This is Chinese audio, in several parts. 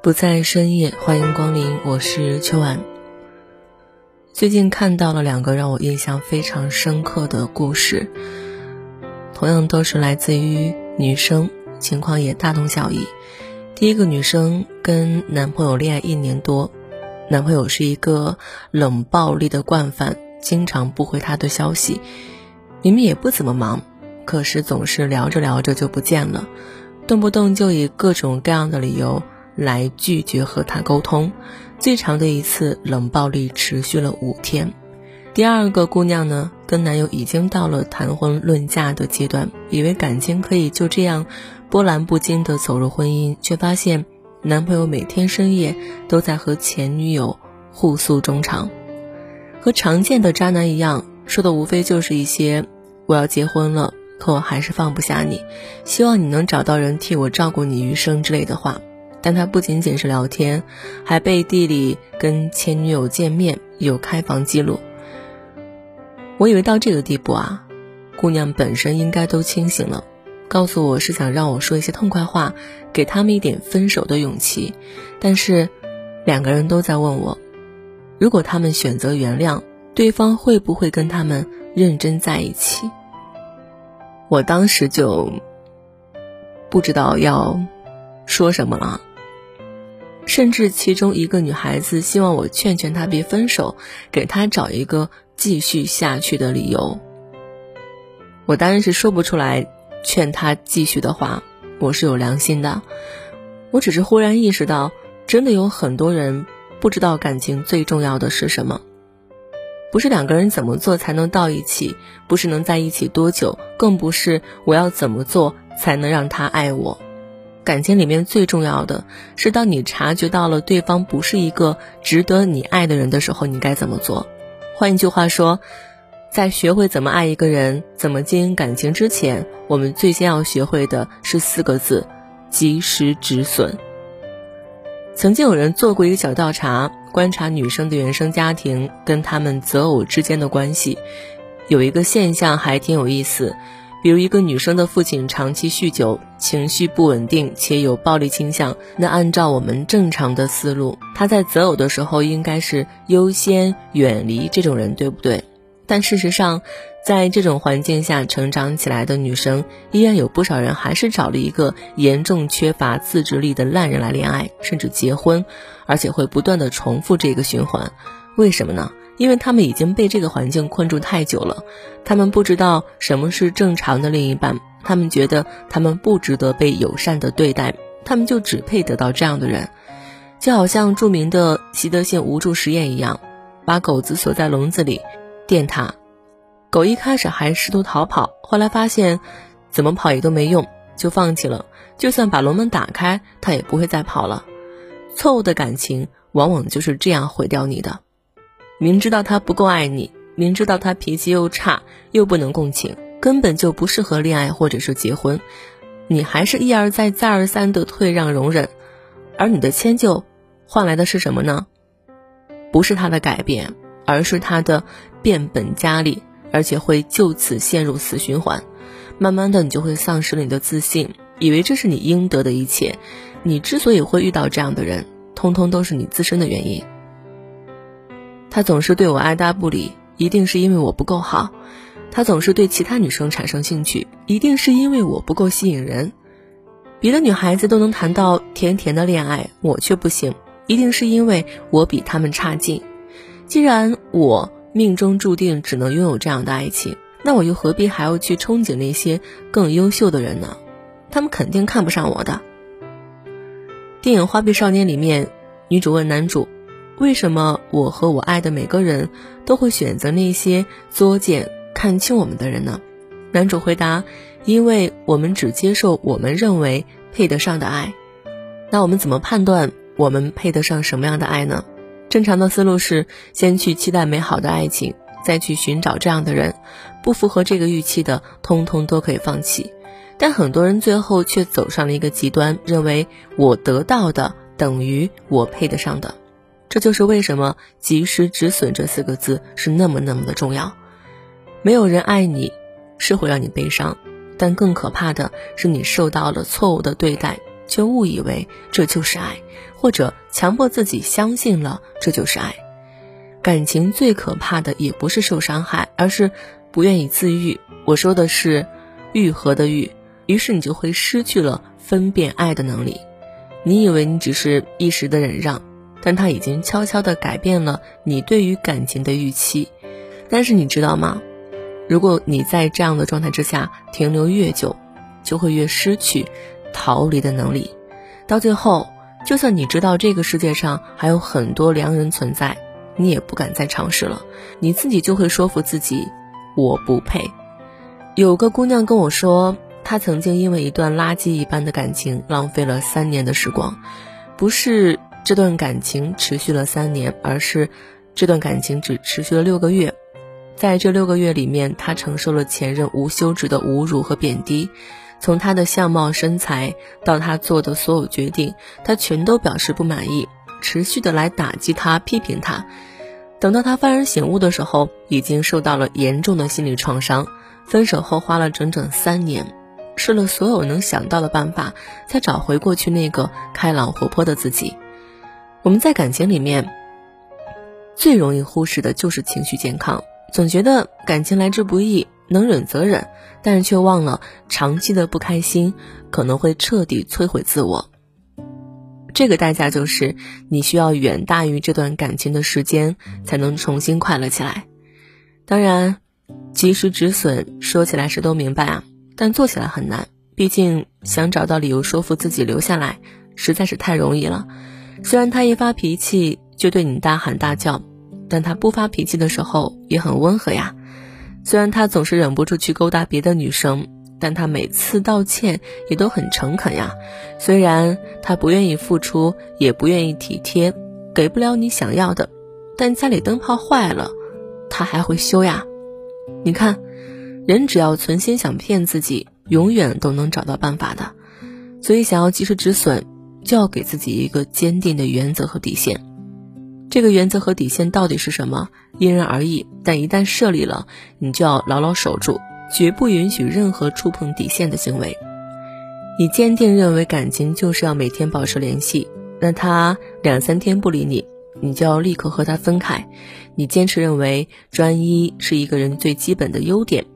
不在深夜，欢迎光临，我是秋晚。最近看到了两个让我印象非常深刻的故事，同样都是来自于女生，情况也大同小异。第一个女生跟男朋友恋爱一年多，男朋友是一个冷暴力的惯犯，经常不回她的消息，明明也不怎么忙，可是总是聊着聊着就不见了，动不动就以各种各样的理由。来拒绝和他沟通，最长的一次冷暴力持续了五天。第二个姑娘呢，跟男友已经到了谈婚论嫁的阶段，以为感情可以就这样波澜不惊的走入婚姻，却发现男朋友每天深夜都在和前女友互诉衷肠，和常见的渣男一样，说的无非就是一些“我要结婚了，可我还是放不下你，希望你能找到人替我照顾你余生”之类的话。但他不仅仅是聊天，还背地里跟前女友见面，有开房记录。我以为到这个地步啊，姑娘本身应该都清醒了，告诉我是想让我说一些痛快话，给他们一点分手的勇气。但是，两个人都在问我，如果他们选择原谅对方，会不会跟他们认真在一起？我当时就不知道要说什么了。甚至其中一个女孩子希望我劝劝她别分手，给她找一个继续下去的理由。我当然是说不出来劝她继续的话，我是有良心的。我只是忽然意识到，真的有很多人不知道感情最重要的是什么，不是两个人怎么做才能到一起，不是能在一起多久，更不是我要怎么做才能让他爱我。感情里面最重要的是，当你察觉到了对方不是一个值得你爱的人的时候，你该怎么做？换一句话说，在学会怎么爱一个人、怎么经营感情之前，我们最先要学会的是四个字：及时止损。曾经有人做过一个小调查，观察女生的原生家庭跟他们择偶之间的关系，有一个现象还挺有意思。比如一个女生的父亲长期酗酒，情绪不稳定且有暴力倾向，那按照我们正常的思路，她在择偶的时候应该是优先远离这种人，对不对？但事实上，在这种环境下成长起来的女生，依然有不少人还是找了一个严重缺乏自制力的烂人来恋爱，甚至结婚，而且会不断的重复这个循环。为什么呢？因为他们已经被这个环境困住太久了，他们不知道什么是正常的另一半，他们觉得他们不值得被友善的对待，他们就只配得到这样的人，就好像著名的习得性无助实验一样，把狗子锁在笼子里，电它，狗一开始还试图逃跑，后来发现怎么跑也都没用，就放弃了，就算把笼门打开，它也不会再跑了。错误的感情往往就是这样毁掉你的。明知道他不够爱你，明知道他脾气又差又不能共情，根本就不适合恋爱或者是结婚，你还是一而再再而三的退让容忍，而你的迁就换来的是什么呢？不是他的改变，而是他的变本加厉，而且会就此陷入死循环。慢慢的，你就会丧失了你的自信，以为这是你应得的一切。你之所以会遇到这样的人，通通都是你自身的原因。他总是对我爱答不理，一定是因为我不够好；他总是对其他女生产生兴趣，一定是因为我不够吸引人。别的女孩子都能谈到甜甜的恋爱，我却不行，一定是因为我比他们差劲。既然我命中注定只能拥有这样的爱情，那我又何必还要去憧憬那些更优秀的人呢？他们肯定看不上我的。电影《花臂少年》里面，女主问男主。为什么我和我爱的每个人都会选择那些作践、看清我们的人呢？男主回答：因为我们只接受我们认为配得上的爱。那我们怎么判断我们配得上什么样的爱呢？正常的思路是先去期待美好的爱情，再去寻找这样的人。不符合这个预期的，通通都可以放弃。但很多人最后却走上了一个极端，认为我得到的等于我配得上的。这就是为什么“及时止损”这四个字是那么那么的重要。没有人爱你，是会让你悲伤，但更可怕的是你受到了错误的对待，却误以为这就是爱，或者强迫自己相信了这就是爱。感情最可怕的也不是受伤害，而是不愿意自愈。我说的是愈合的愈，于是你就会失去了分辨爱的能力。你以为你只是一时的忍让。但他已经悄悄地改变了你对于感情的预期，但是你知道吗？如果你在这样的状态之下停留越久，就会越失去逃离的能力。到最后，就算你知道这个世界上还有很多良人存在，你也不敢再尝试了。你自己就会说服自己，我不配。有个姑娘跟我说，她曾经因为一段垃圾一般的感情浪费了三年的时光，不是。这段感情持续了三年，而是这段感情只持续了六个月。在这六个月里面，他承受了前任无休止的侮辱和贬低，从他的相貌身材到他做的所有决定，他全都表示不满意，持续的来打击他、批评他。等到他幡然醒悟的时候，已经受到了严重的心理创伤。分手后花了整整三年，试了所有能想到的办法，才找回过去那个开朗活泼的自己。我们在感情里面最容易忽视的就是情绪健康，总觉得感情来之不易，能忍则忍，但是却忘了长期的不开心可能会彻底摧毁自我。这个代价就是你需要远大于这段感情的时间才能重新快乐起来。当然，及时止损说起来谁都明白啊，但做起来很难。毕竟想找到理由说服自己留下来，实在是太容易了。虽然他一发脾气就对你大喊大叫，但他不发脾气的时候也很温和呀。虽然他总是忍不住去勾搭别的女生，但他每次道歉也都很诚恳呀。虽然他不愿意付出，也不愿意体贴，给不了你想要的，但家里灯泡坏了，他还会修呀。你看，人只要存心想骗自己，永远都能找到办法的。所以，想要及时止损。就要给自己一个坚定的原则和底线，这个原则和底线到底是什么？因人而异，但一旦设立了，你就要牢牢守住，绝不允许任何触碰底线的行为。你坚定认为感情就是要每天保持联系，那他两三天不理你，你就要立刻和他分开。你坚持认为专一是一个人最基本的优点，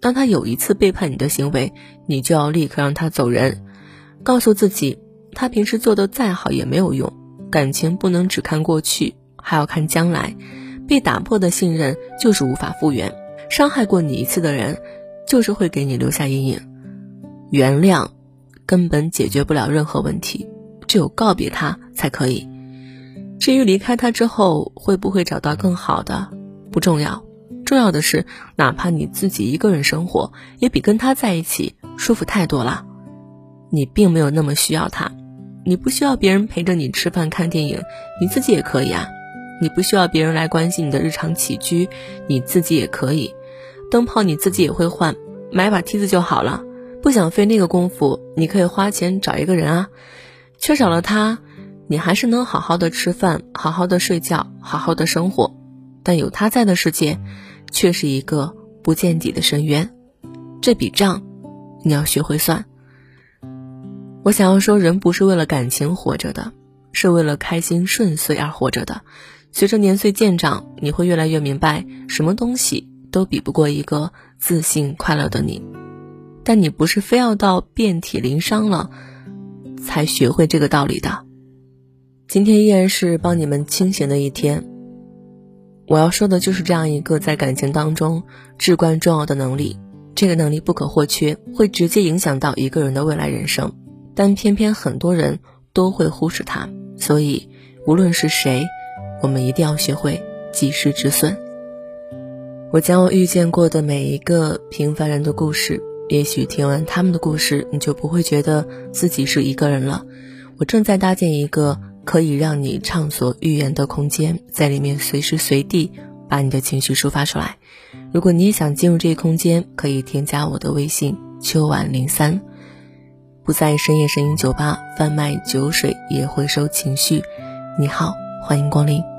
当他有一次背叛你的行为，你就要立刻让他走人，告诉自己。他平时做的再好也没有用，感情不能只看过去，还要看将来。被打破的信任就是无法复原，伤害过你一次的人，就是会给你留下阴影。原谅根本解决不了任何问题，只有告别他才可以。至于离开他之后会不会找到更好的，不重要，重要的是哪怕你自己一个人生活，也比跟他在一起舒服太多了。你并没有那么需要他。你不需要别人陪着你吃饭看电影，你自己也可以啊。你不需要别人来关心你的日常起居，你自己也可以。灯泡你自己也会换，买把梯子就好了。不想费那个功夫，你可以花钱找一个人啊。缺少了他，你还是能好好的吃饭，好好的睡觉，好好的生活。但有他在的世界，却是一个不见底的深渊。这笔账，你要学会算。我想要说，人不是为了感情活着的，是为了开心顺遂而活着的。随着年岁渐长，你会越来越明白，什么东西都比不过一个自信快乐的你。但你不是非要到遍体鳞伤了，才学会这个道理的。今天依然是帮你们清醒的一天。我要说的就是这样一个在感情当中至关重要的能力，这个能力不可或缺，会直接影响到一个人的未来人生。但偏偏很多人都会忽视它，所以无论是谁，我们一定要学会及时止损。我将我遇见过的每一个平凡人的故事，也许听完他们的故事，你就不会觉得自己是一个人了。我正在搭建一个可以让你畅所欲言的空间，在里面随时随地把你的情绪抒发出来。如果你也想进入这一空间，可以添加我的微信秋晚零三。不在深夜声音酒吧贩卖酒水，也会收情绪。你好，欢迎光临。